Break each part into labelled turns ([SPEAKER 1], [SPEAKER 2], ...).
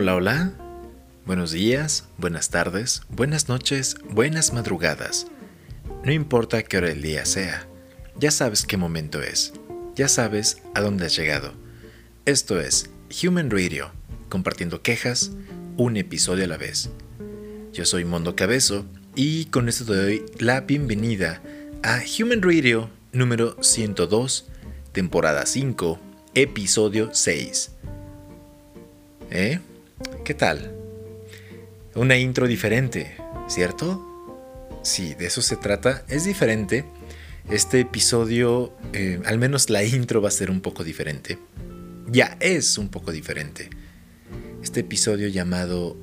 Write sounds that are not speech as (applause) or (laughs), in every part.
[SPEAKER 1] Hola, hola. Buenos días, buenas tardes, buenas noches, buenas madrugadas. No importa qué hora del día sea, ya sabes qué momento es, ya sabes a dónde has llegado. Esto es Human Radio, compartiendo quejas, un episodio a la vez. Yo soy Mondo Cabezo y con esto te doy la bienvenida a Human Radio número 102, temporada 5, episodio 6. ¿Eh? ¿Qué tal? Una intro diferente, ¿cierto? Sí, de eso se trata. Es diferente. Este episodio, eh, al menos la intro va a ser un poco diferente. Ya es un poco diferente. Este episodio llamado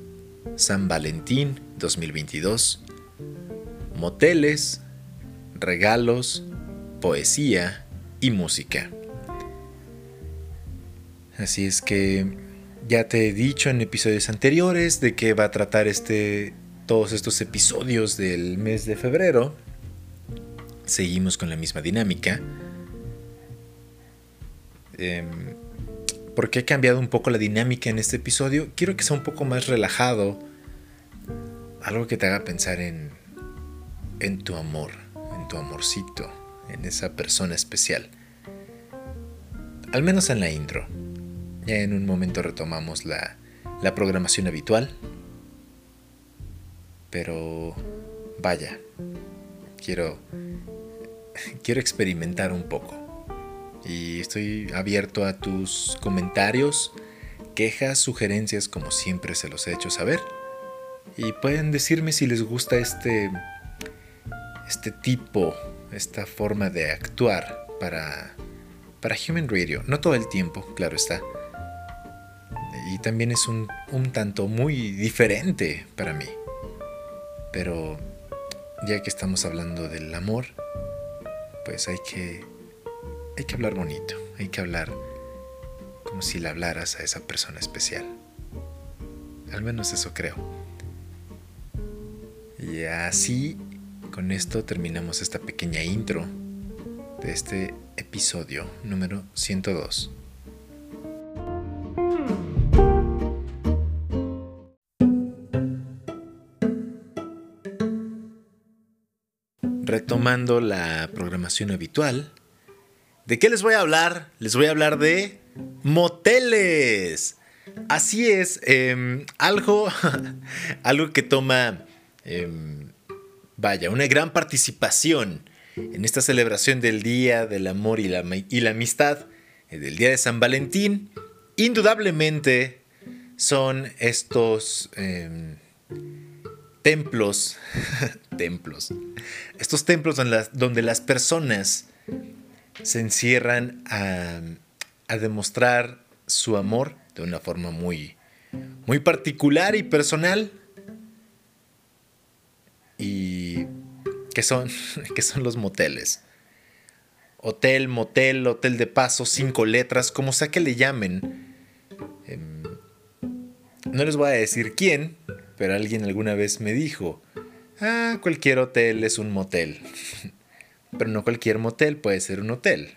[SPEAKER 1] San Valentín 2022. Moteles, regalos, poesía y música. Así es que ya te he dicho en episodios anteriores de qué va a tratar este, todos estos episodios del mes de febrero. Seguimos con la misma dinámica. Eh, ¿Por qué he cambiado un poco la dinámica en este episodio? Quiero que sea un poco más relajado. Algo que te haga pensar en, en tu amor, en tu amorcito, en esa persona especial. Al menos en la intro. Ya en un momento retomamos la, la programación habitual. Pero vaya, quiero, (laughs) quiero experimentar un poco. Y estoy abierto a tus comentarios, quejas, sugerencias, como siempre se los he hecho saber. Y pueden decirme si les gusta este, este tipo, esta forma de actuar para, para Human Radio. No todo el tiempo, claro está y también es un, tanto muy diferente para mí. Pero ya que estamos hablando del amor, pues hay que, hay que hablar bonito, hay que hablar como si le hablaras a esa persona especial. Al menos eso creo. Y así, con esto terminamos esta pequeña intro de este episodio número 102. Retomando la programación habitual. ¿De qué les voy a hablar? Les voy a hablar de moteles. Así es, em, algo, (laughs) algo que toma, em, vaya, una gran participación en esta celebración del Día del Amor y la, y la Amistad, eh, del Día de San Valentín. Indudablemente son estos em, templos, (laughs) templos, estos templos donde las, personas se encierran a, demostrar su amor de una forma muy, muy particular y personal. Y que son, (laughs) que son los moteles. Hotel, motel, hotel de paso, cinco letras, como sea que le llamen. Em, no les voy a decir quién, pero alguien alguna vez me dijo, ah, cualquier hotel es un motel. (laughs) pero no cualquier motel puede ser un hotel.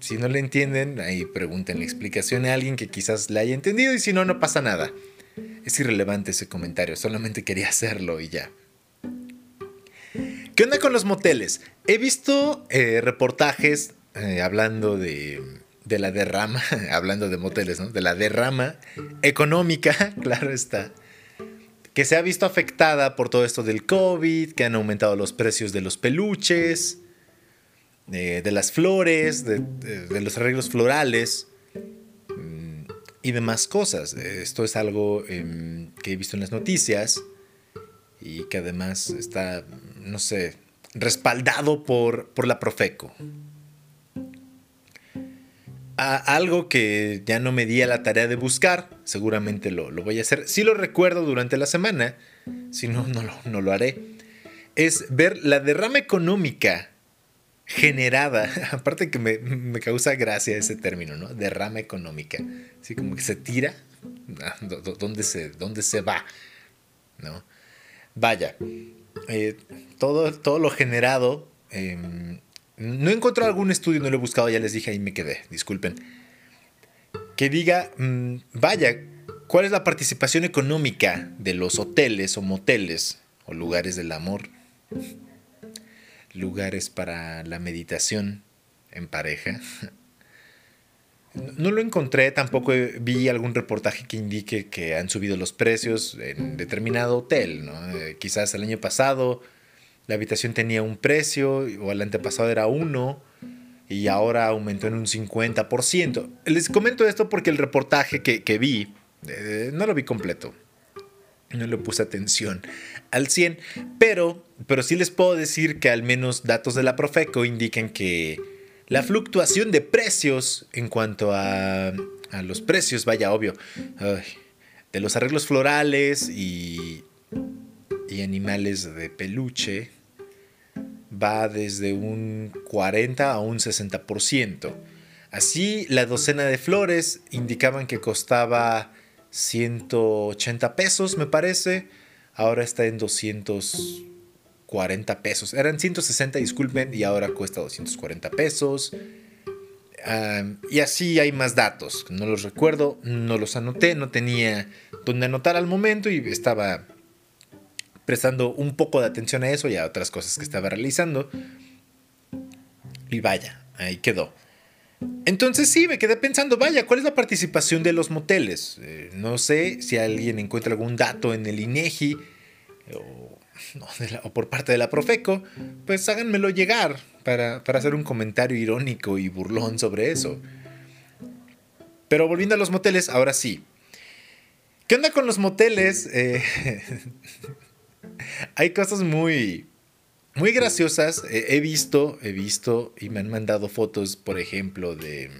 [SPEAKER 1] Si no le entienden, ahí pregunten la explicación a alguien que quizás le haya entendido y si no, no pasa nada. Es irrelevante ese comentario, solamente quería hacerlo y ya. ¿Qué onda con los moteles? He visto eh, reportajes eh, hablando de, de la derrama, (laughs) hablando de moteles, ¿no? De la derrama económica, (laughs) claro está, que se ha visto afectada por todo esto del COVID, que han aumentado los precios de los peluches, de, las flores, de, los arreglos florales mm, y demás cosas. Esto es algo em, que he visto en las noticias y que además está, no sé, respaldado por, por la Profeco algo que ya no me di a la tarea de buscar, seguramente lo, voy a hacer, si lo recuerdo durante la semana, si no, no lo, no lo haré, es ver la derrama económica generada, (laughs) aparte que me, causa gracia ese término, ¿no? Derrama económica, así como que se tira, ah, ¿dónde se, dónde se va? ¿No? Vaya, eh, todo, todo lo generado em, no he encontrado algún estudio, no lo he buscado, ya les dije, ahí me quedé, disculpen. Que diga, mm, vaya, ¿Cuál es la participación económica de los hoteles o moteles o lugares del amor? Lugares para la meditación en pareja. No lo encontré, tampoco vi algún reportaje que indique que han subido los precios en determinado hotel. Eh, quizás el año pasado la habitación tenía un precio o el antepasado era uno y ahora aumentó en un 50%. Les comento esto porque el reportaje que, vi eh, no lo vi completo. No le puse atención al 100, pero, pero sí les puedo decir que al menos datos de la Profeco indican que la fluctuación de precios en cuanto a, a los precios, vaya obvio, de los arreglos florales y, y animales de peluche, va desde un 40 a un 60%. Así, la docena de flores indicaban que costaba 180 pesos, me parece. Ahora está en 240 pesos. Eran 160, disculpen, y ahora cuesta 240 pesos. y así hay más datos. No los recuerdo, no los anoté, no tenía donde anotar al momento y estaba prestando un poco de atención a eso y a otras cosas que estaba realizando. Y vaya, ahí quedó. Entonces sí, me quedé pensando, vaya, ¿cuál es la participación de los moteles? Eh, no sé si alguien encuentra algún dato en el INEGI o, o, por parte de la Profeco, pues háganmelo llegar para, para, hacer un comentario irónico y burlón sobre eso. Pero volviendo a los moteles, ahora sí. ¿Qué onda con los moteles? Eh, (laughs) hay cosas muy, muy graciosas. he visto, he visto y me han mandado fotos, por ejemplo, de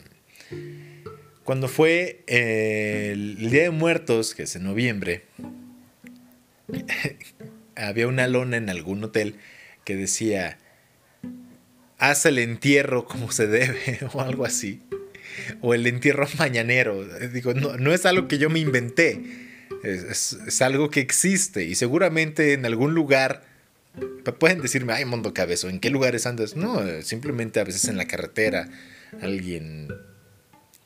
[SPEAKER 1] cuando fue eh, el Día de Muertos, que es en noviembre. (laughs) había una lona en algún hotel que decía, haz el entierro como se debe (laughs) o algo así. O el entierro mañanero. Digo, no, no es algo que yo me inventé es, algo que existe y seguramente en algún lugar pueden decirme, ay, Mundo Cabezo, ¿en qué lugares andas? No, simplemente a veces en la carretera alguien,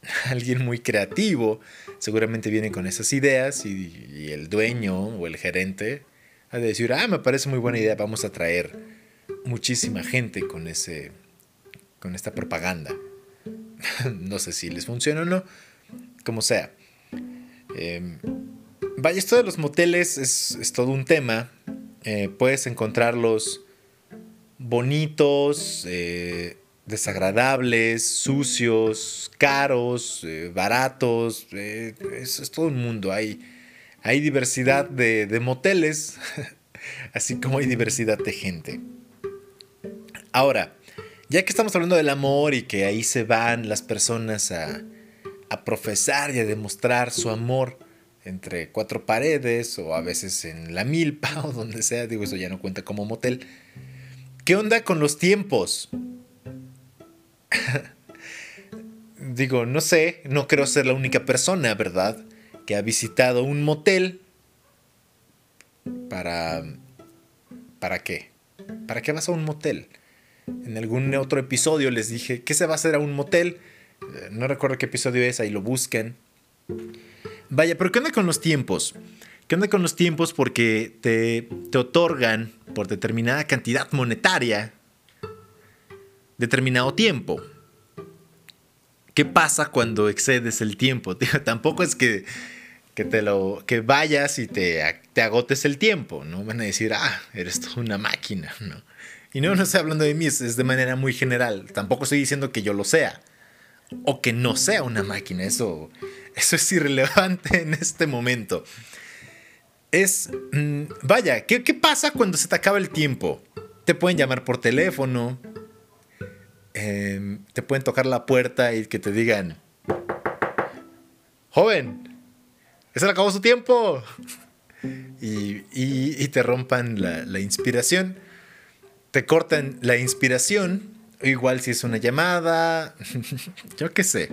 [SPEAKER 1] (laughs) alguien muy creativo seguramente viene con esas ideas y, el dueño o el gerente ha de decir, ah, me parece muy buena idea, vamos a traer muchísima gente con, ese, con esta propaganda. (laughs) no sé si les funciona o no, como sea. Eh, Vaya, esto de los moteles es, todo un tema. Eh, puedes encontrarlos bonitos, eh, desagradables, sucios, caros, eh, baratos. Es, todo un mundo. Hay, hay diversidad de, de moteles, (laughs) así como hay diversidad de gente. Ahora, ya que estamos hablando del amor y que ahí se van las personas a, a profesar y a demostrar su amor, entre cuatro paredes o a veces en la milpa (laughs) o donde sea, digo, eso ya no cuenta como motel. ¿Qué onda con los tiempos? (laughs) digo, no sé, no creo ser la única persona, ¿verdad? Que ha visitado un motel para... ¿Para qué? ¿Para qué vas a un motel? En algún otro episodio les dije, ¿qué se va a hacer a un motel? Eh, no recuerdo qué episodio es, ahí lo busquen. Vaya, pero ¿qué onda con los tiempos? ¿Qué onda con los tiempos? Porque te, te otorgan por determinada cantidad monetaria determinado tiempo. ¿Qué pasa cuando excedes el tiempo? (laughs) tampoco es que, que, te lo, que vayas y te, te agotes el tiempo, ¿no? Van a decir, ah, eres toda una máquina, ¿no? Y no, no estoy hablando de mí, es de manera muy general. Tampoco estoy diciendo que yo lo sea o que no sea una máquina. Eso, eso es irrelevante en este momento. Es, mm, vaya, ¿qué, pasa cuando se te acaba el tiempo? Te pueden llamar por teléfono, em, te pueden tocar la puerta y que te digan, joven, se le acabó su tiempo. Y, te rompan la, la inspiración, te cortan la inspiración Igual si es una llamada, (laughs) yo qué sé.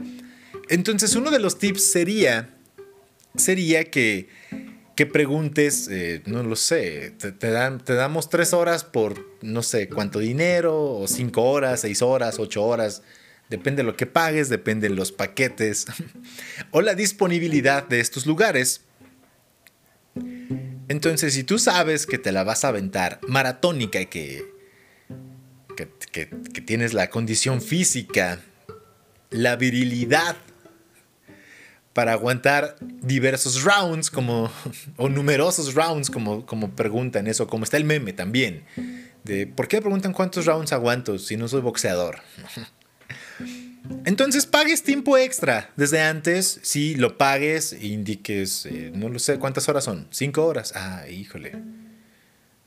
[SPEAKER 1] Entonces uno de los tips sería, sería que, que preguntes, eh, no lo sé, te, dan, te damos tres horas por no sé cuánto dinero, o cinco horas, seis horas, ocho horas. Depende de lo que pagues, depende de los paquetes (laughs) o la disponibilidad de estos lugares. Entonces, si tú sabes que te la vas a aventar maratónica y que, tienes la condición física, la virilidad para aguantar diversos rounds como (laughs) o numerosos rounds como, como preguntan eso, como está el meme también. De ¿por qué preguntan cuántos rounds aguanto si no soy boxeador? (laughs) Entonces pagues tiempo extra desde antes, si lo pagues, indiques, eh, no lo sé, ¿cuántas horas son? ¿Cinco horas? Ah, híjole.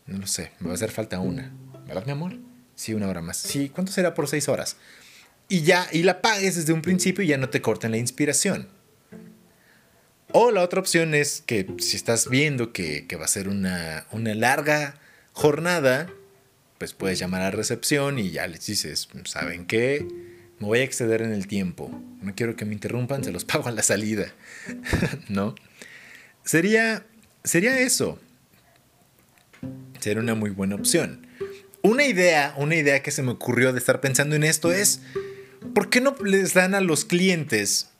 [SPEAKER 1] No lo sé, me va a hacer falta una. ¿Verdad, mi amor? Sí, una hora más. Sí, ¿cuánto será por seis horas? Y ya, y la pagues desde un principio y ya no te corten la inspiración. O la otra opción es que si estás viendo que, va a ser una, una, larga jornada, pues puedes llamar a recepción y ya les dices, ¿saben qué? Me voy a exceder en el tiempo. No quiero que me interrumpan, se los (laughs) pago a la salida. (laughs) ¿No? Sería, sería eso. Sería una muy buena opción. Una idea, una idea que se me ocurrió de estar pensando en esto es, ¿por qué no les dan a los clientes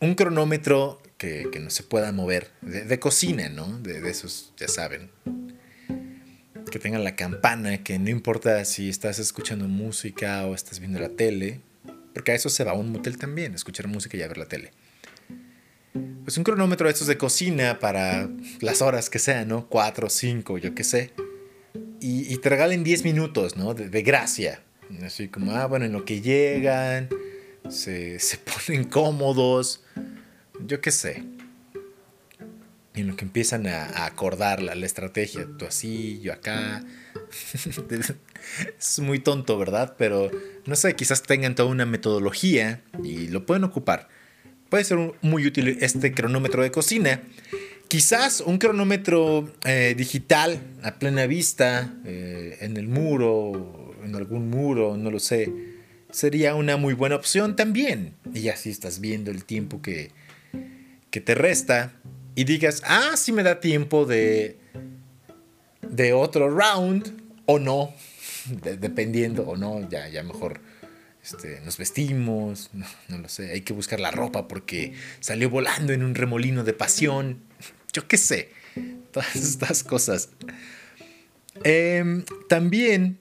[SPEAKER 1] un cronómetro que, no se pueda mover, de, cocina, ¿no? De, esos, ya saben. Que tengan la campana, que no importa si estás escuchando música o estás viendo la tele, porque a eso se va a un motel también, escuchar música y a ver la tele. Pues un cronómetro de estos de cocina para las horas que sean, ¿no? Cuatro, cinco, yo qué sé. Y, te regalen 10 minutos, ¿no? De, de, gracia. Así como, ah, bueno, en lo que llegan, se, se (laughs) ponen cómodos, yo qué sé. En lo que empiezan a, acordar la, estrategia, tú así, yo acá. (laughs) es muy tonto, ¿verdad? Pero no sé, quizás tengan toda una metodología y lo pueden ocupar. Puede ser muy útil este cronómetro de cocina. Quizás un cronómetro eh, digital a plena vista, eh, en el muro, en algún muro, no lo sé, sería una muy buena opción también. Y así estás viendo el tiempo que, te resta y digas, ah, sí me da tiempo de, de otro round o no, (laughs) dependiendo o no, ya, ya mejor este, nos vestimos, (laughs) no, lo sé, hay que buscar la ropa porque salió volando en un remolino de pasión, yo qué sé, (laughs) todas estas cosas. Em, también,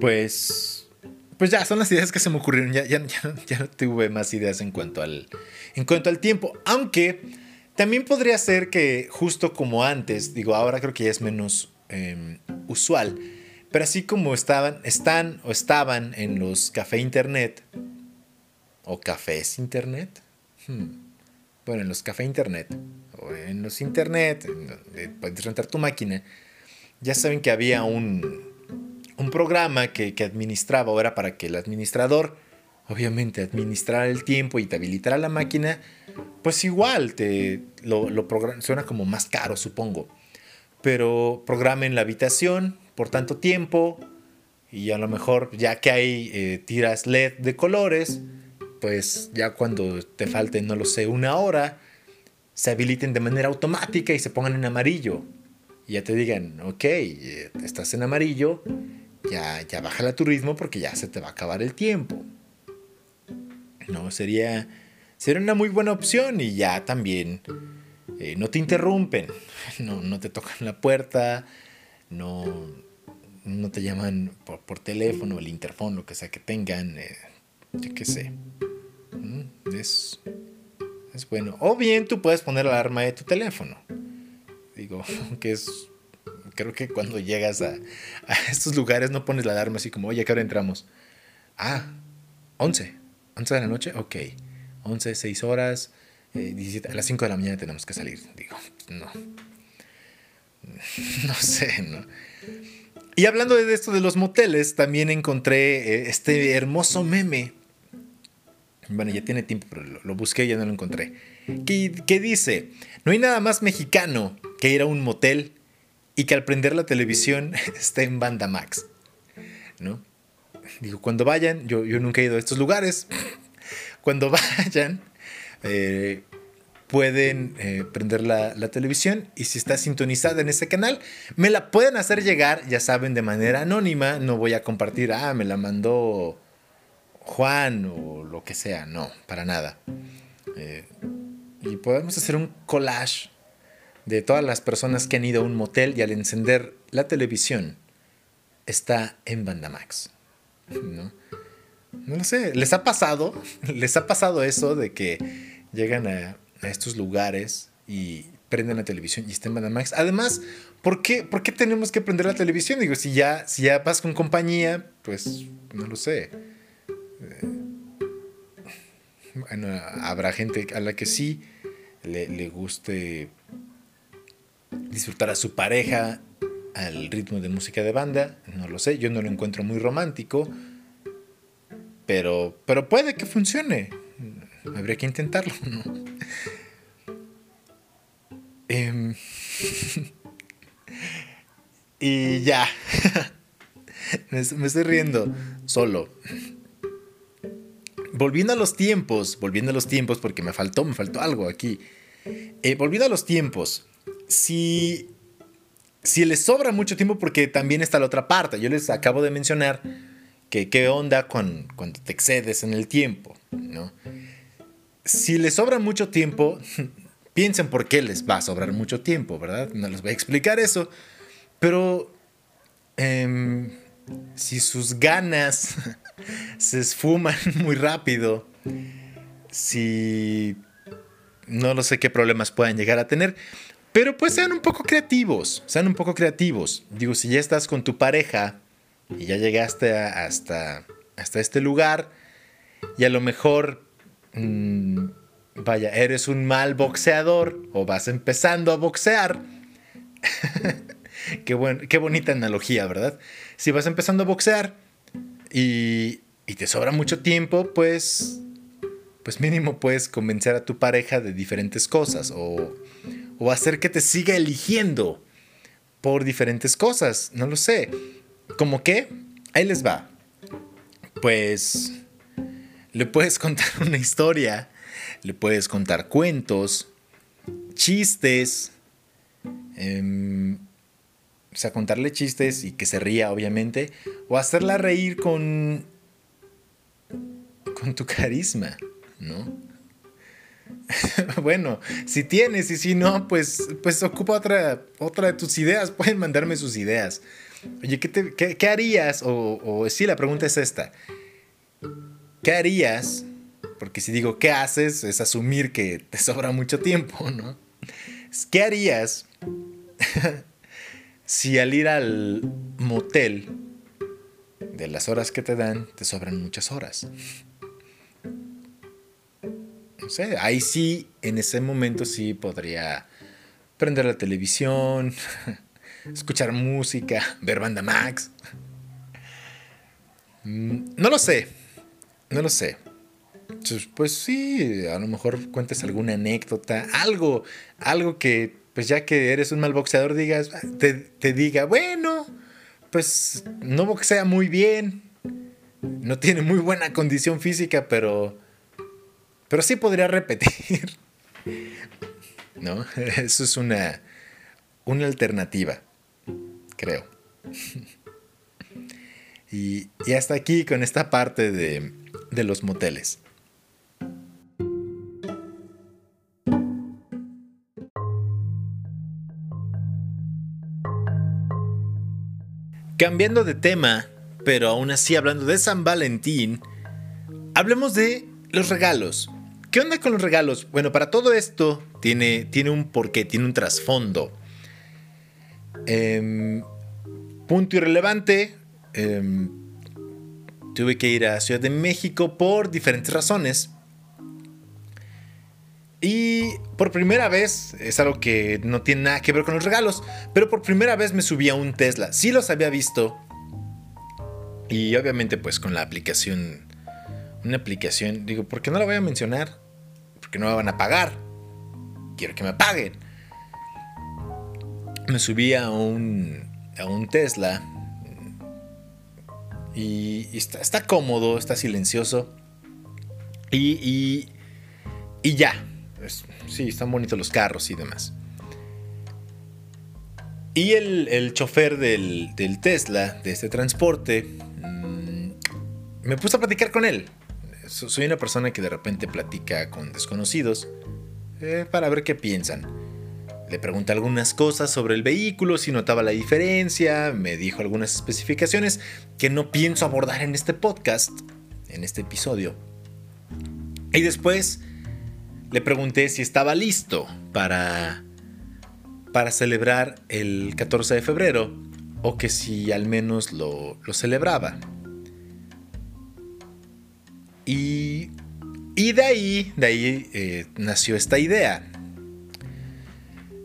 [SPEAKER 1] pues pues ya, son las ideas que se me ocurrieron. Ya, ya, (laughs) ya, no tuve más ideas en cuanto, al, en cuanto al tiempo. Aunque también podría ser que justo como antes, digo, ahora creo que ya es menos em, usual. Pero así como estaban, están o estaban en los café internet o cafés internet. Hmm, bueno, en los café internet o en los internet, puedes rentar tu máquina. Ya saben que había un, un programa que, administraba o era para que el administrador, obviamente, administrara el tiempo y te habilitara la máquina, pues igual te lo, lo suena como más caro, supongo. Pero programa en la habitación por tanto tiempo y a lo mejor ya que hay eh, tiras LED de colores, pues ya cuando te falte, no lo sé, una hora, se habiliten de manera automática y se pongan en amarillo. Y ya te digan, ok, estás en amarillo, ya, ya baja el turismo porque ya se te va a acabar el tiempo. No, sería, sería una muy buena opción y ya también eh, no te interrumpen, (laughs) no, no, te tocan la puerta, no, no te llaman por, por teléfono, el interfón, lo que sea que tengan, eh, yo qué sé. Mm, es, es bueno. O bien tú puedes poner la alarma de tu teléfono. Digo, (laughs) que es creo que cuando llegas a, estos lugares no pones la alarma así como, oye, ¿qué hora entramos? Ah, 11. 11 de la noche, ok. 11, 6 horas, eh, a las 5 de la mañana tenemos que salir. Digo, no. (laughs) No sé, ¿no? Y hablando de esto de los moteles, también encontré eh, este hermoso meme. Bueno, ya tiene tiempo, pero lo, busqué y ya no lo encontré. Que dice, no hay nada más mexicano que ir a un motel y que al prender la televisión (laughs) está en banda max. ¿No? Digo, cuando vayan, yo, yo nunca he ido a estos lugares, (laughs) cuando (laughs) vayan, eh, pueden eh, prender la, la, televisión y si está sintonizada en ese canal, me la pueden hacer llegar, ya saben, de manera anónima, no voy a compartir, ah, me la mandó Juan o lo que sea, no, para nada. Eh, y podemos hacer un collage de todas las personas que han ido a un motel y al encender la televisión está en Bandamax. ¿No? No lo sé, ¿les ha pasado? (laughs) ¿Les ha pasado eso de que llegan a, estos lugares y prenden la televisión y está en Bandamax? Además, ¿por qué, ¿por qué tenemos que prender la televisión? Digo, si ya, si ya vas con compañía, pues no lo sé. Bueno, habrá gente a la que sí le, le guste disfrutar a su pareja al ritmo de música de banda, no lo sé, yo no lo encuentro muy romántico, pero, pero puede que funcione. Habría que intentarlo, (laughs) em, (laughs) y ya. (laughs) me, estoy riendo solo. Volviendo a los tiempos, volviendo a los tiempos, porque me faltó, me faltó algo aquí. Eh, volviendo a los tiempos, si, si les sobra mucho tiempo, porque también está la otra parte, yo les acabo de mencionar que qué onda con, cuando te excedes en el tiempo, ¿no? Si les sobra mucho tiempo, (laughs) piensen por qué les va a sobrar mucho tiempo, ¿verdad? No les voy a explicar eso, pero em, si sus ganas (laughs) se esfuman (laughs) muy rápido, si no lo sé qué problemas puedan llegar a tener, pero pues sean un poco creativos, sean un poco creativos. Digo, si ya estás con tu pareja y ya llegaste hasta, hasta este lugar y a lo mejor, mm, vaya, eres un mal boxeador o vas empezando a boxear. (laughs) qué, qué bonita analogía, ¿verdad? Si vas empezando a boxear y, y te sobra mucho tiempo, pues, pues mínimo puedes convencer a tu pareja de diferentes cosas o o hacer que te siga eligiendo por diferentes cosas, no lo sé. ¿Cómo qué? Ahí les va. Pues le puedes (laughs) contar una historia, le puedes contar cuentos, chistes, em, o sea, contarle chistes y que se ría, obviamente, o hacerla reír con, con tu carisma, ¿no? (laughs) bueno, si tienes y si no, pues, pues ocupa otra, otra de tus ideas. Pueden mandarme sus ideas. Oye, ¿qué, harías? O, o sí, la pregunta es esta. ¿Qué harías? Porque si digo ¿qué haces? es asumir que te sobra mucho tiempo, ¿no? ¿Qué harías (laughs) si al ir al motel de las horas que te dan te sobran muchas horas? no sé, ahí sí, en ese momento sí podría prender la televisión, (laughs) escuchar música, ver banda Max. Mm, no lo sé, no lo sé. Pues sí, a lo mejor cuentes alguna anécdota, algo, algo que, pues ya que eres un mal boxeador, digas, te, te diga, bueno, pues no boxea muy bien, no tiene muy buena condición física, pero pero sí podría repetir. (laughs) ¿No? (laughs) Eso es una, una alternativa, creo. (laughs) Y, y, hasta aquí con esta parte de, de los moteles. Cambiando de tema, pero aún así hablando de San Valentín, hablemos de los regalos. ¿Qué onda con los regalos? Bueno, para todo esto tiene, tiene un porqué, tiene un trasfondo. Em, punto irrelevante. Em, tuve que ir a Ciudad de México por diferentes razones. Y por primera vez, es algo que no tiene nada que ver con los regalos, pero por primera vez me subí a un Tesla. Sí los había visto. Y obviamente pues con la aplicación, una aplicación, digo, ¿por qué no la voy a mencionar? porque no me van a pagar. Quiero que me paguen. Me subí a un, a un Tesla y, está, cómodo, está silencioso. Y, y, ya. Sí, están bonitos los carros y demás. Y el, chofer del, Tesla, de este transporte, mm, me puse a platicar con él soy una persona que de repente platica con desconocidos eh, para ver qué piensan. Le pregunté algunas cosas sobre el vehículo, si notaba la diferencia, me dijo algunas especificaciones que no pienso abordar en este podcast, en este episodio. Y después le pregunté si estaba listo para, para celebrar el 14 de febrero o que si al menos lo, celebraba. Y, y, de ahí, de ahí eh, nació esta idea.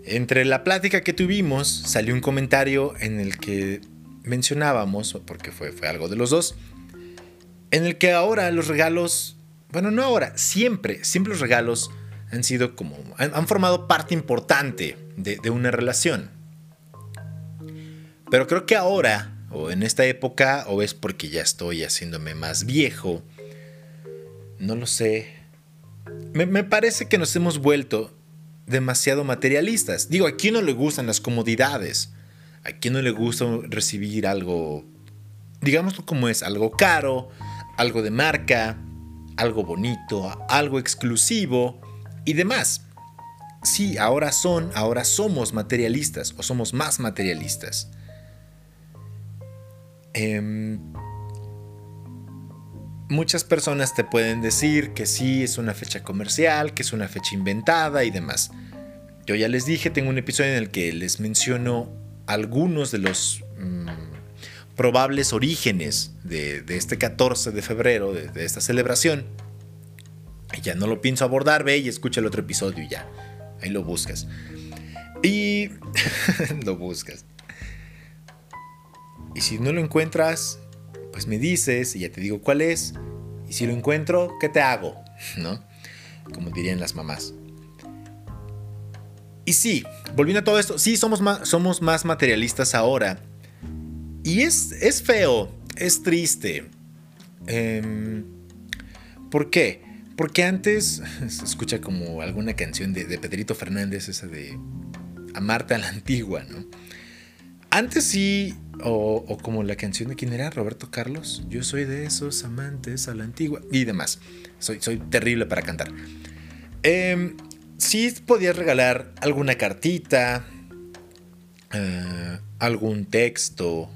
[SPEAKER 1] Entre la plática que tuvimos salió un comentario en el que mencionábamos, porque fue, fue algo de los dos, en el que ahora los regalos, bueno, no ahora, siempre, siempre los regalos han sido como, han, formado parte importante de, una relación. Pero creo que ahora, o en esta época, o es porque ya estoy haciéndome más viejo, no lo sé. Me, me, parece que nos hemos vuelto demasiado materialistas. Digo, ¿a quién no le gustan las comodidades? ¿A quién no le gusta recibir algo, digámoslo como es, algo caro, algo de marca, algo bonito, algo exclusivo y demás? Sí, ahora son, ahora somos materialistas o somos más materialistas. Em, muchas personas te pueden decir que sí es una fecha comercial, que es una fecha inventada y demás. Yo ya les dije, tengo un episodio en el que les menciono algunos de los mm, probables orígenes de, este 14 de febrero, de, esta celebración. Ya no lo pienso abordar, ve y escucha el otro episodio y ya. Ahí lo buscas. Y (laughs) lo buscas. Y si no lo encuentras, pues me dices y ya te digo cuál es. Y si lo encuentro, ¿qué te hago? (laughs) ¿No? Como dirían las mamás. Y sí, volviendo a todo esto, sí somos más, somos más materialistas ahora. Y es, es feo, es triste. Em, ¿Por qué? Porque antes (laughs) se escucha como alguna canción de, de Pedrito Fernández, esa de Amarte a la antigua, ¿no? Antes sí, o, como la canción de quién era, Roberto Carlos, yo soy de esos amantes a la antigua y demás. Soy, soy terrible para cantar. Eh, sí podías regalar alguna cartita, eh, algún texto,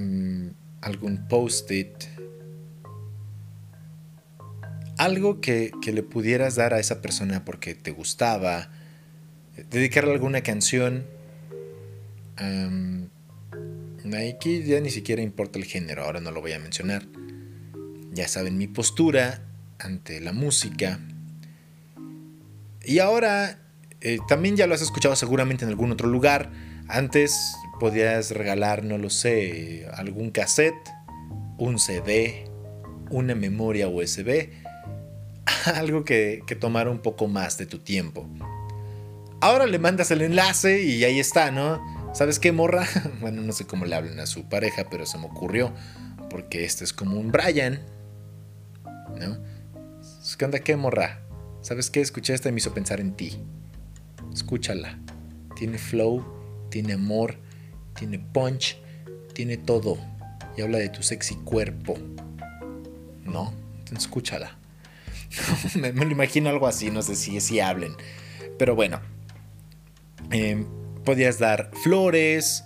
[SPEAKER 1] mm, algún post-it, algo que, le pudieras dar a esa persona porque te gustaba, dedicarle alguna canción. aquí ya ni siquiera importa el género, ahora no lo voy a mencionar. Ya saben mi postura ante la música. Y ahora, eh, también ya lo has escuchado seguramente en algún otro lugar. Antes podías regalar, no lo sé, algún cassette, un CD, una memoria USB, (laughs) algo que, que tomara un poco más de tu tiempo. Ahora le mandas el enlace y ahí está, ¿no? ¿Sabes qué, morra? (laughs) Bueno, no sé cómo le hablan a su pareja, pero se me ocurrió. Porque este es como un Brian. ¿No? ¿Qué onda, qué, morra? ¿Sabes qué? Escuché esta y me hizo pensar en ti. Escúchala. Tiene flow, tiene amor, tiene punch, tiene todo. Y habla de tu sexy cuerpo. ¿No? escúchala. (laughs) me, lo imagino algo así, no sé si, si hablen. Pero bueno. Em, podías dar flores.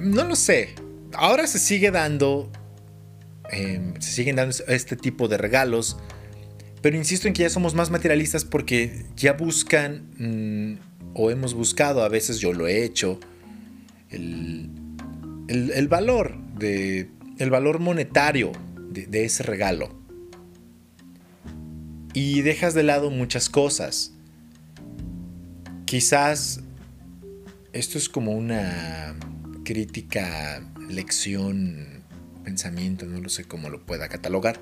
[SPEAKER 1] No lo sé. Ahora se sigue dando. Em, se siguen dando este tipo de regalos pero insisto en que ya somos más materialistas porque ya buscan, mm, o hemos buscado, a veces yo lo he hecho, el, valor, de, el valor monetario de, ese regalo. Y dejas de lado muchas cosas. Quizás esto es como una crítica, lección, pensamiento, no lo sé cómo lo pueda catalogar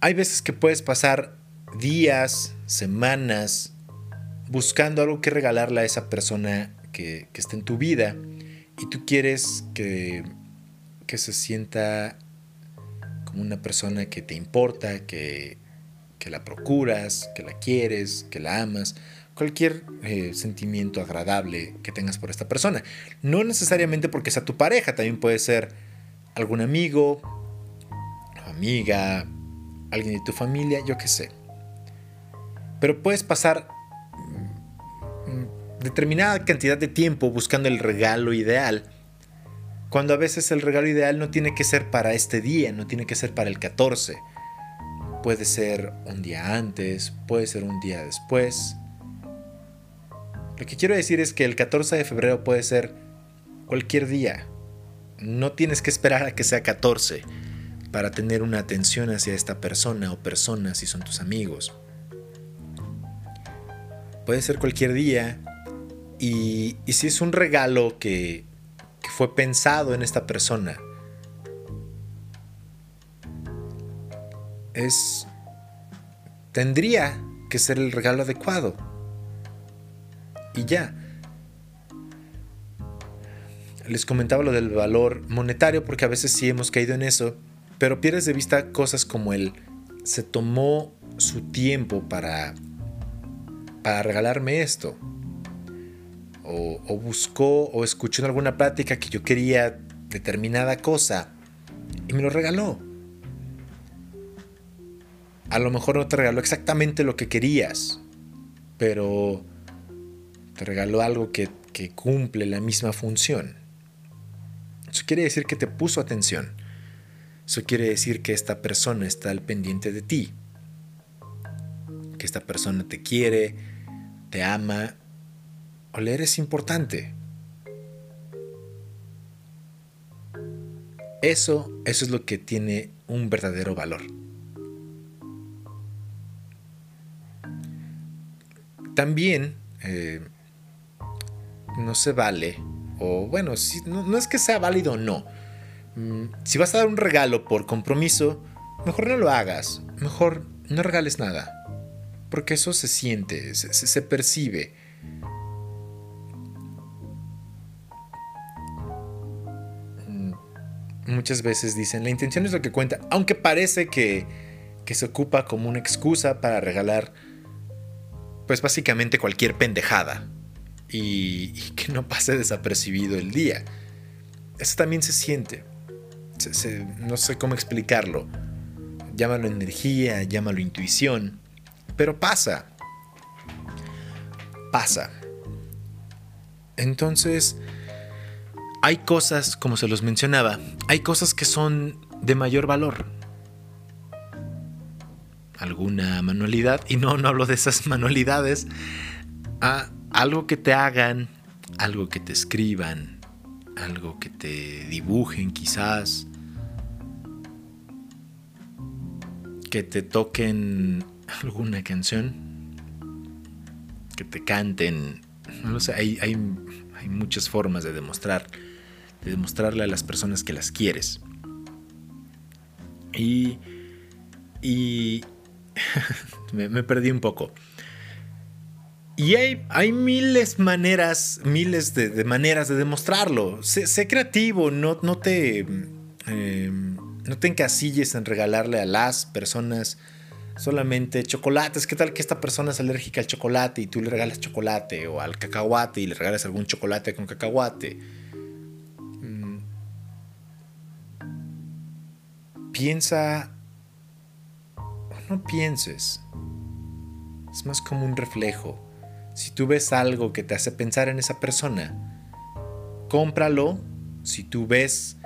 [SPEAKER 1] hay veces que puedes pasar días, semanas, buscando algo que regalarle a esa persona que, está en tu vida y tú quieres que, que, se sienta como una persona que te importa, que, que la procuras, que la quieres, que la amas, cualquier eh, sentimiento agradable que tengas por esta persona. No necesariamente porque sea tu pareja, también puede ser algún amigo, amiga, alguien de tu familia, yo qué sé. Pero puedes pasar determinada cantidad de tiempo buscando el regalo ideal, cuando a veces el regalo ideal no tiene que ser para este día, no tiene que ser para el 14. Puede ser un día antes, puede ser un día después. Lo que quiero decir es que el 14 de febrero puede ser cualquier día. No tienes que esperar a que sea 14 para tener una atención hacia esta persona o personas si son tus amigos. Puede ser cualquier día y, si es un regalo que, que fue pensado en esta persona, es tendría que ser el regalo adecuado. Y ya. Les comentaba lo del valor monetario porque a veces sí hemos caído en eso pero pierdes de vista cosas como el se tomó su tiempo para, para regalarme esto. O, buscó o escuchó en alguna plática que yo quería determinada cosa y me lo regaló. A lo mejor no te regaló exactamente lo que querías, pero te regaló algo que, que cumple la misma función. Eso quiere decir que te puso atención eso quiere decir que esta persona está al pendiente de ti, que esta persona te quiere, te ama o le eres importante. Eso, eso es lo que tiene un verdadero valor. También eh, no se vale, o bueno, si, no es que sea válido o no, Mm, si vas a dar un regalo por compromiso, mejor no lo hagas, mejor no regales nada, porque eso se siente, se, percibe. Muchas veces dicen, la intención es lo que cuenta, aunque parece que, que se ocupa como una excusa para regalar, pues básicamente cualquier pendejada y, y que no pase desapercibido el día. Eso también se siente no sé cómo explicarlo. Llámalo energía, llámalo intuición, pero pasa. Pasa. Entonces, hay cosas, como se los mencionaba, hay cosas que son de mayor valor. Alguna manualidad, y no, no hablo de esas (laughs) manualidades, algo que te hagan, algo que te escriban, algo que te dibujen quizás, que te toquen alguna canción, que te canten, no lo sé, hay, hay, muchas formas de demostrar, de demostrarle a las personas que las quieres. Y, y (laughs) me, perdí un poco. Y hay, hay, miles maneras, miles de, maneras de demostrarlo. Sé, creativo, no, no te... Em, no te encasilles en regalarle a las personas solamente chocolates. ¿Qué tal que esta persona es alérgica al chocolate y tú le regalas chocolate o al cacahuate y le regalas algún chocolate con cacahuate? Piensa no pienses. Es más como un reflejo. Si tú ves algo que te hace pensar en esa persona, cómpralo. Si tú ves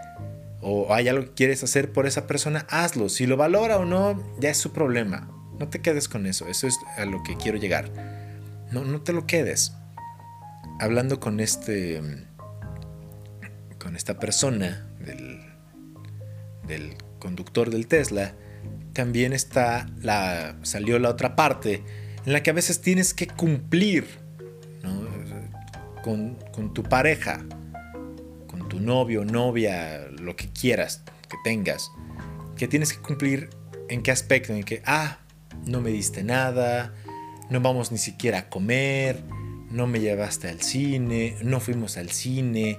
[SPEAKER 1] o hay algo que quieres hacer por esa persona, hazlo. Si lo valora o no, ya es su problema. No te quedes con eso. Eso es a lo que quiero llegar. No, no te lo quedes. Hablando con este. con esta persona del, del conductor del Tesla, también está la. salió la otra parte en la que a veces tienes que cumplir con, con tu pareja tu novio, novia, lo que quieras que tengas, que tienes que cumplir en qué aspecto, en que, ah, no me diste nada, no vamos ni siquiera a comer, no me llevaste al cine, no fuimos al cine,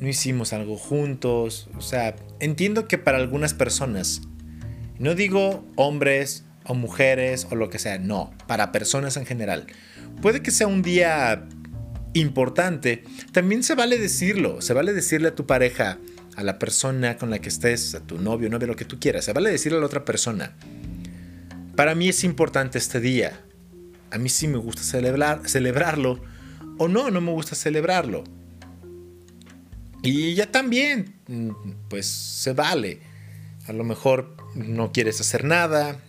[SPEAKER 1] no hicimos algo juntos. O sea, entiendo que para algunas personas, no digo hombres o mujeres o lo que sea, no, para personas en general, puede que sea un día importante, también se vale decirlo, se vale decirle a tu pareja, a la persona con la que estés, a tu novio, novia, lo que tú quieras, se vale decirle a la otra persona, para mí es importante este día, a mí sí me gusta celebrar, celebrarlo, o no, no me gusta celebrarlo. Y ya también, mm, pues se vale. A lo mejor no quieres hacer nada,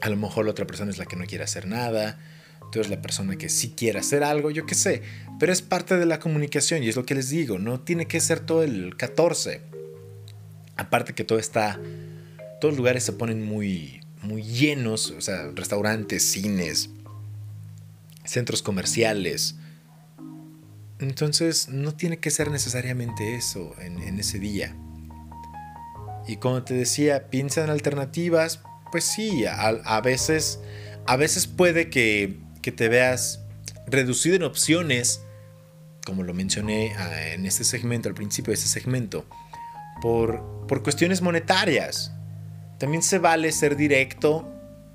[SPEAKER 1] a lo mejor la otra persona es la que no quiere hacer nada, tú eres la persona que sí quiere hacer algo, yo qué sé, pero es parte de la comunicación y es lo que les digo, no tiene que ser todo el 14. Aparte que todo está, todos los lugares se ponen muy, muy llenos, o sea, restaurantes, cines, centros comerciales. Entonces no tiene que ser necesariamente eso en, ese día. Y como te decía, piensa en alternativas, pues sí, a, veces, a veces puede que, que, te veas reducido en opciones, como lo mencioné ah, en este segmento, al principio de este segmento, por, por cuestiones monetarias. También se vale ser directo,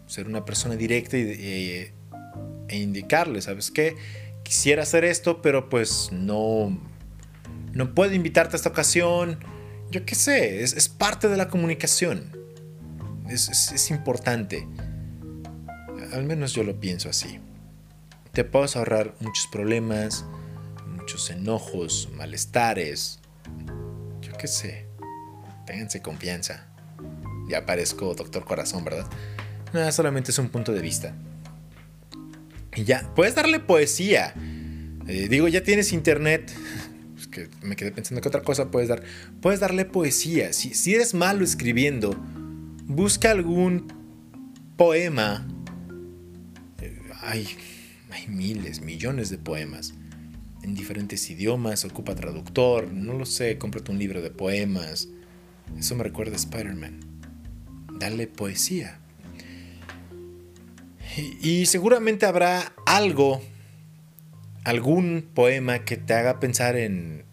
[SPEAKER 1] ser una persona directa y, e indicarle, ¿sabes qué? Quisiera hacer esto, pero pues no, no puedo invitarte a esta ocasión. Yo qué sé, es, parte de la comunicación. Es, es, importante. Al menos yo lo pienso así. Te puedes ahorrar muchos problemas, muchos enojos, malestares. Yo qué sé. Ténganse confianza. Ya parezco doctor corazón, ¿verdad? Nada, solamente es un punto de vista. Ya, puedes darle poesía. Eh, digo, ya tienes internet. (laughs) Me quedé pensando que otra cosa puedes dar. Puedes darle poesía. Si, si eres malo escribiendo, busca algún poema. Eh, hay, hay miles, millones de poemas. En diferentes idiomas, ocupa traductor, no lo sé, cómprate un libro de poemas. Eso me recuerda a Spider-Man. Dale poesía. Y, seguramente habrá algo, algún poema que te haga pensar en,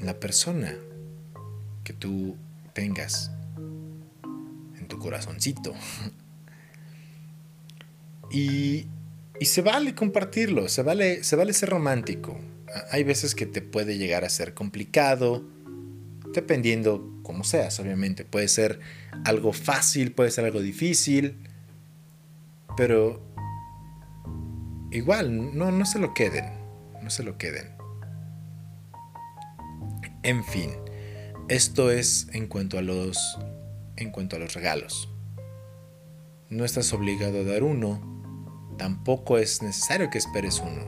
[SPEAKER 1] la persona que tú tengas en tu corazoncito. Y, y, se vale compartirlo, se vale, se vale ser romántico. Hay veces que te puede llegar a ser complicado, dependiendo como seas, obviamente. Puede ser algo fácil, puede ser algo difícil. Pero igual, no, no se lo queden, no se lo queden. En fin, esto es en cuanto a los en cuanto a los regalos. No estás obligado a dar uno, tampoco es necesario que esperes uno,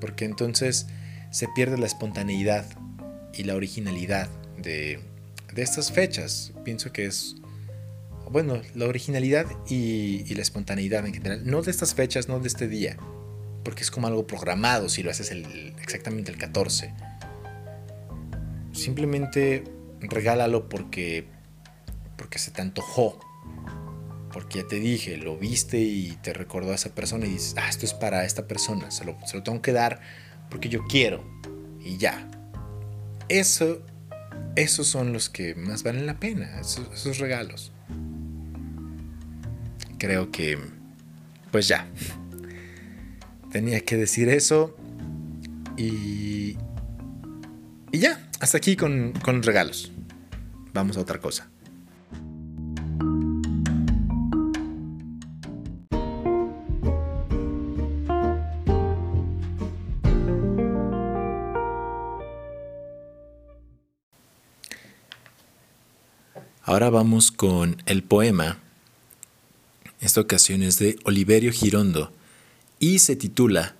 [SPEAKER 1] porque entonces se pierde la espontaneidad y la originalidad de, de estas fechas. Pienso que es bueno, la originalidad y, la espontaneidad en general, no de estas fechas, no de este día, porque es como algo programado si lo haces exactamente el 14. Simplemente regálalo porque, porque se te antojó, porque ya te dije, lo viste y te recordó a esa persona y dices, ah, esto es para esta persona, se lo, tengo que dar porque yo quiero y ya. Eso, esos son los que más valen la pena, esos regalos creo que, pues ya, tenía que decir eso y, y ya, hasta aquí con, con regalos. Vamos a otra cosa. Ahora vamos con el poema esta ocasión es de Oliverio Girondo y se titula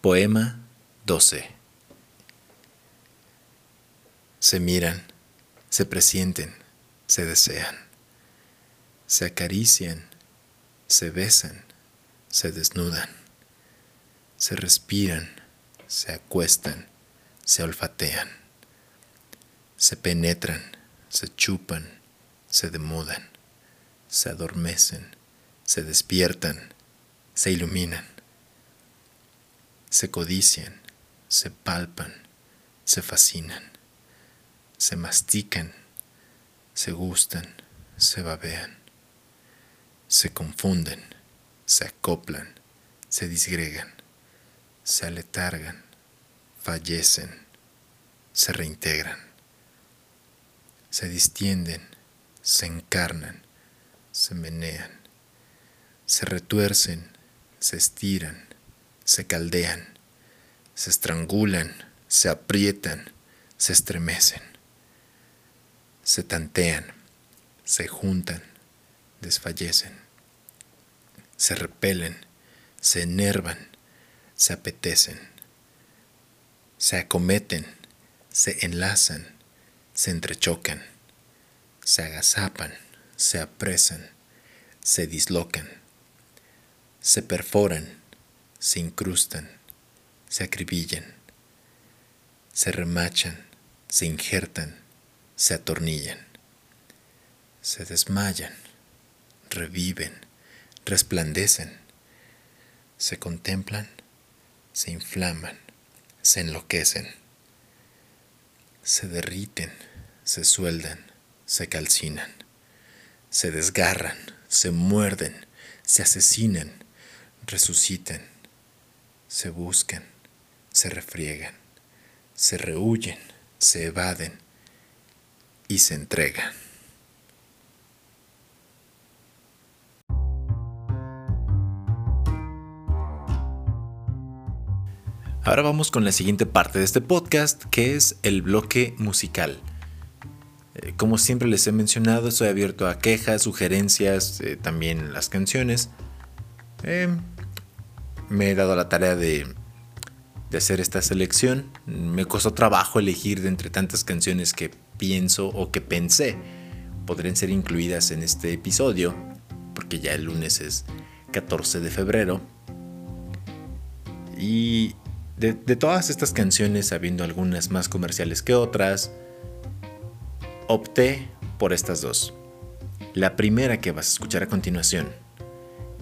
[SPEAKER 1] Poema 12. Se miran, se presienten, se desean, se acarician, se besan, se desnudan, se respiran, se acuestan, se olfatean, se penetran, se chupan, se demudan, se adormecen, se despiertan, se iluminan, se codician, se palpan, se fascinan, se mastican, se gustan, se babean, se confunden, se acoplan, se disgregan, se aletargan, fallecen, se reintegran, se distienden, se encarnan, se menean, se retuercen, se estiran, se caldean, se estrangulan, se aprietan, se estremecen, se tantean, se juntan, desfallecen, se repelen, se enervan, se apetecen, se acometen, se enlazan, se entrechocan, se agazapan, se apresan, se dislocan, se perforan, se incrustan, se acribillan, se remachan, se injertan, se atornillan, se desmayan, reviven, resplandecen, se contemplan, se inflaman, se enloquecen, se derriten, se sueldan, se calcinan, se desgarran, se muerden, se asesinan, resucitan, se buscan, se refriegan, se rehuyen, se evaden y se entregan. Ahora vamos con la siguiente parte de este podcast, que es el bloque musical. Eh, como siempre les he mencionado, estoy abierto a quejas, sugerencias, eh, también las canciones. Eh, me he dado la tarea de, hacer esta selección. Me costó trabajo elegir de entre tantas canciones que pienso o que pensé podrían ser incluidas en este episodio, porque ya el lunes es 14 de febrero. Y de, de todas estas canciones, habiendo algunas más comerciales que otras, opté por estas dos. La primera que vas a escuchar a continuación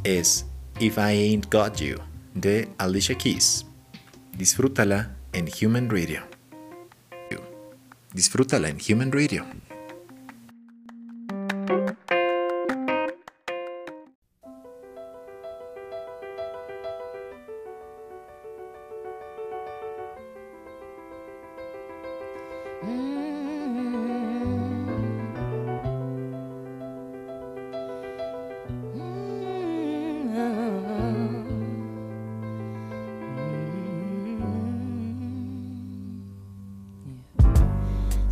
[SPEAKER 1] es If I Ain't Got You de Alicia Keys. Disfrútala en Human Radio. Disfrútala en Human Radio.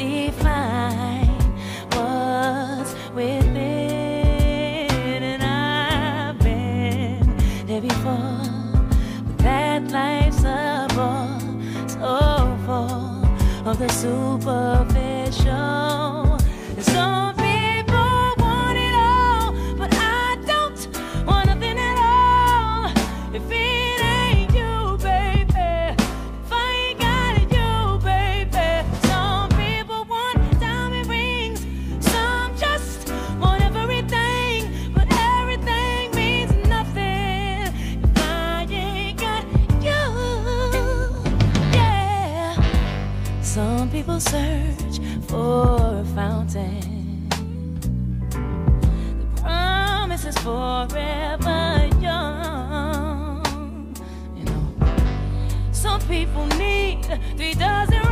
[SPEAKER 2] define what's within. And I've been there before, but that life's a of the superficial. Search for a fountain. The promise is forever young. You know, some people need three dozen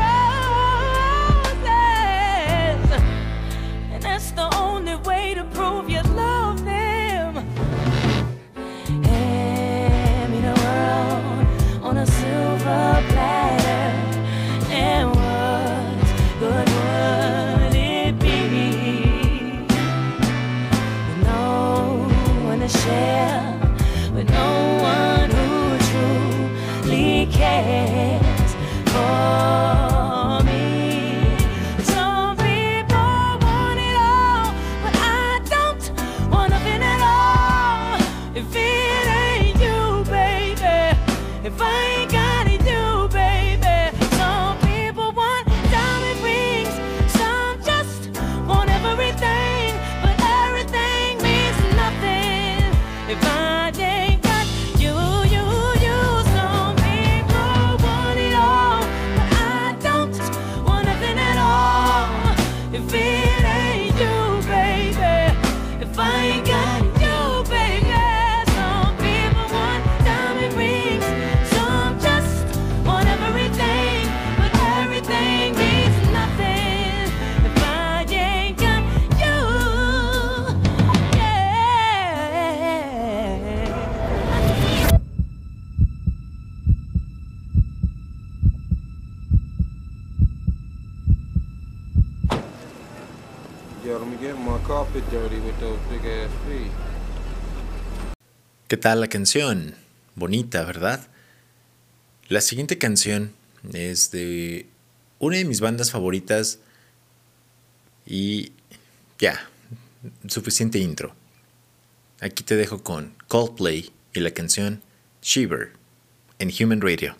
[SPEAKER 3] ¿Qué tal la canción? Bonita, ¿verdad? La siguiente canción es de una de mis bandas favoritas y ya, suficiente intro. Aquí te dejo con Coldplay y la canción Shiver en Human Radio.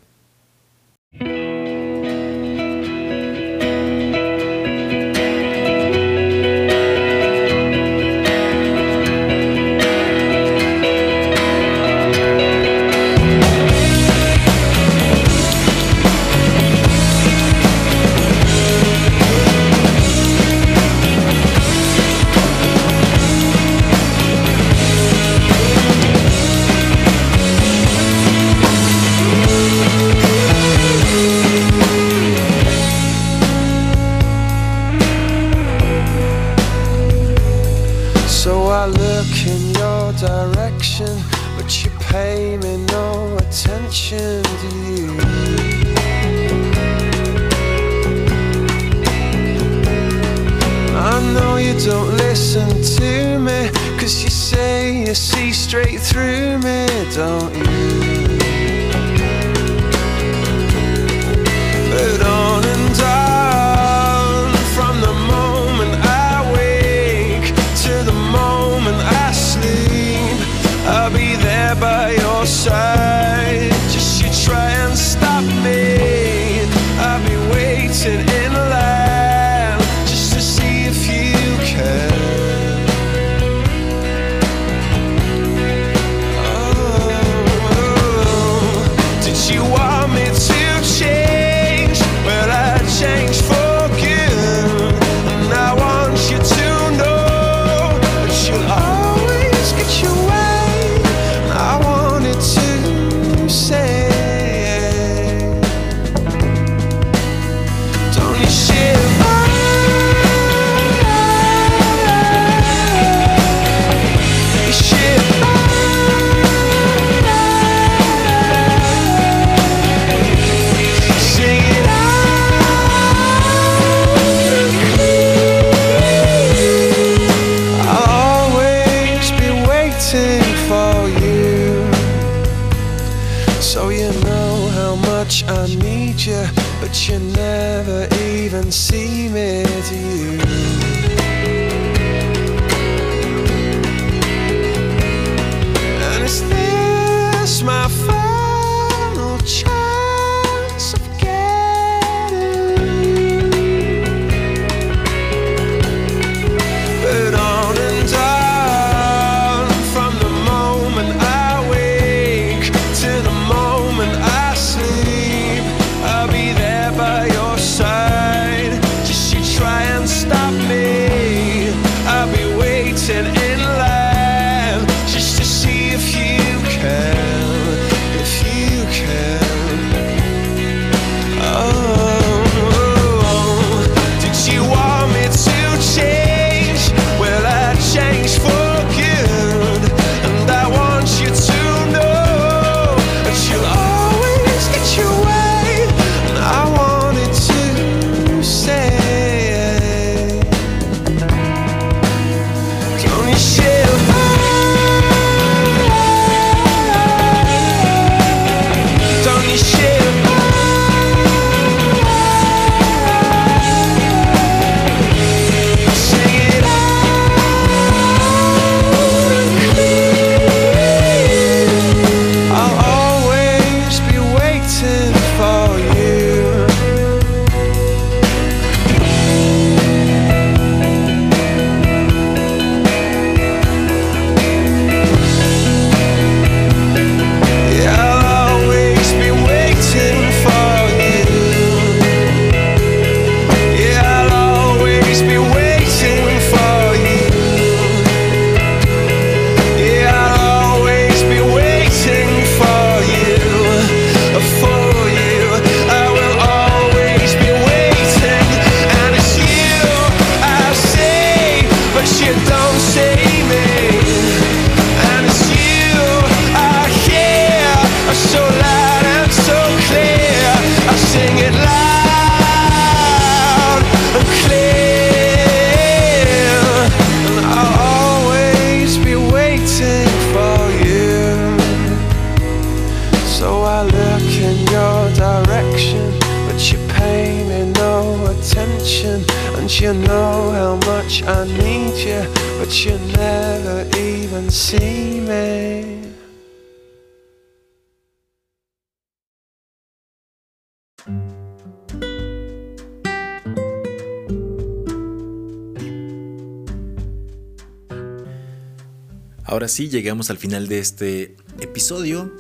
[SPEAKER 1] Ahora sí, llegamos al final de este episodio.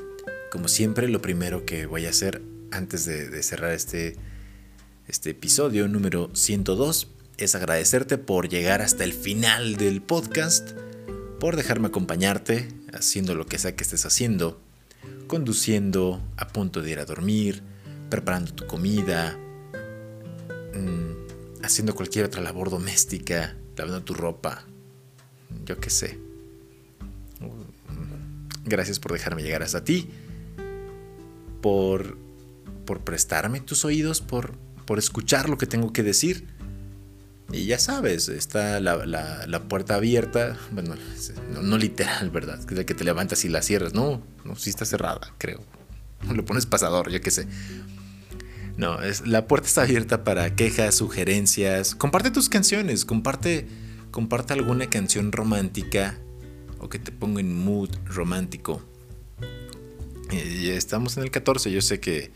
[SPEAKER 1] Como siempre, lo primero que voy a hacer antes de, de cerrar este, este episodio número 102 es agradecerte por llegar hasta el final del podcast, por dejarme acompañarte haciendo lo que sea que estés haciendo, conduciendo, a punto de ir a dormir, preparando tu comida, mm, haciendo cualquier otra labor doméstica, lavando tu ropa, yo qué sé. Gracias por dejarme llegar hasta ti, por, por prestarme tus oídos, por, por escuchar lo que tengo que decir. Y ya sabes, está la, la- la puerta abierta, bueno, no, no literal, ¿verdad? Que es la que te levantas y la cierras. No, no, sí está cerrada, creo. (laughs) Lo pones pasador, yo qué sé. No, es, la puerta está abierta para quejas, sugerencias. Comparte tus canciones, comparte, comparte alguna canción romántica o que te ponga en mood romántico. Eh, ya estamos en el 14, yo sé que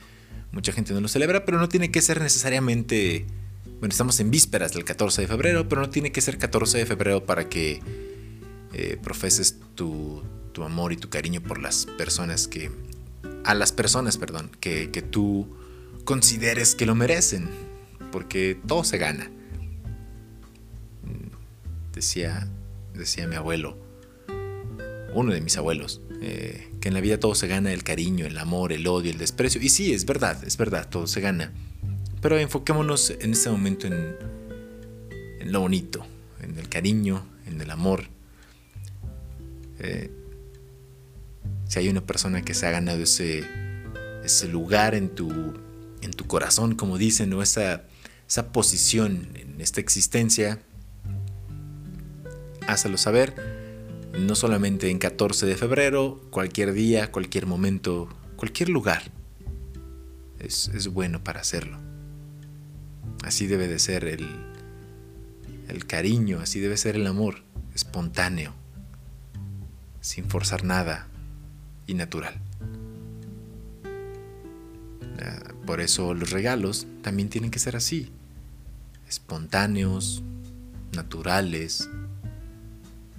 [SPEAKER 1] mucha gente no lo celebra, pero no tiene que ser necesariamente... Bueno, estamos en vísperas del 14 de febrero, pero no tiene que ser 14 de febrero para que eh, profeses tu, tu amor y tu cariño por las personas que... A las personas, perdón, que, que tú consideres que lo merecen, porque todo se gana. Mm, Decía, decía mi abuelo, uno de mis abuelos, eh, que en la vida todo se gana, el cariño, el amor, el odio, el desprecio. Y sí, es verdad, es verdad, todo se gana. Pero enfoquémonos en este momento en, lo bonito, en el cariño, en el amor. Eh, si hay una persona que se ha ganado ese, ese lugar en tu, en tu corazón, como dicen, o esa, esa posición en esta existencia, hácelo saber no solamente en 14 de febrero, cualquier día, cualquier momento, cualquier lugar. Es, es bueno para hacerlo. Así debe de ser el, el cariño, así debe ser el amor, espontáneo, sin forzar nada y natural. Ah, Por eso los regalos también tienen que ser así, espontáneos, naturales,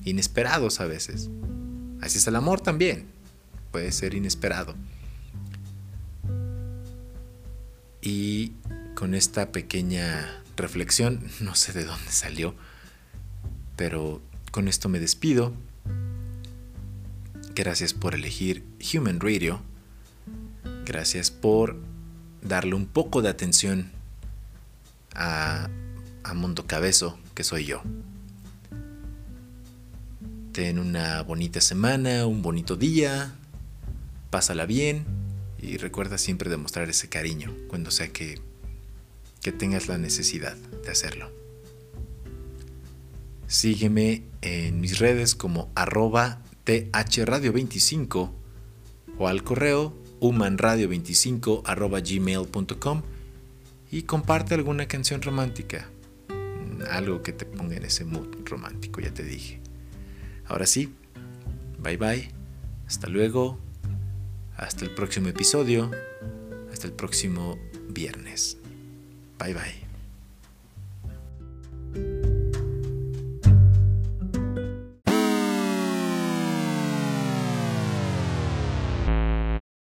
[SPEAKER 1] inesperados a veces. Así es el amor también. Puede ser inesperado. Y con esta pequeña reflexión, (laughs) no sé de dónde salió, pero con esto me despido. Gracias por elegir Human Radio. Gracias por darle un poco de atención a, a Mundo Cabezo, que soy yo. Ten una bonita semana, un bonito día, pásala bien y recuerda siempre demostrar ese cariño cuando sea que, que tengas la necesidad de hacerlo. Sígueme en mis redes como arroba thradio25 o al correo humanradio25 arroba gmail.com y comparte alguna canción romántica, algo que te ponga en ese mood romántico, ya te dije. Ahora sí, bye bye, hasta luego, hasta el próximo episodio, hasta el próximo viernes. Bye bye.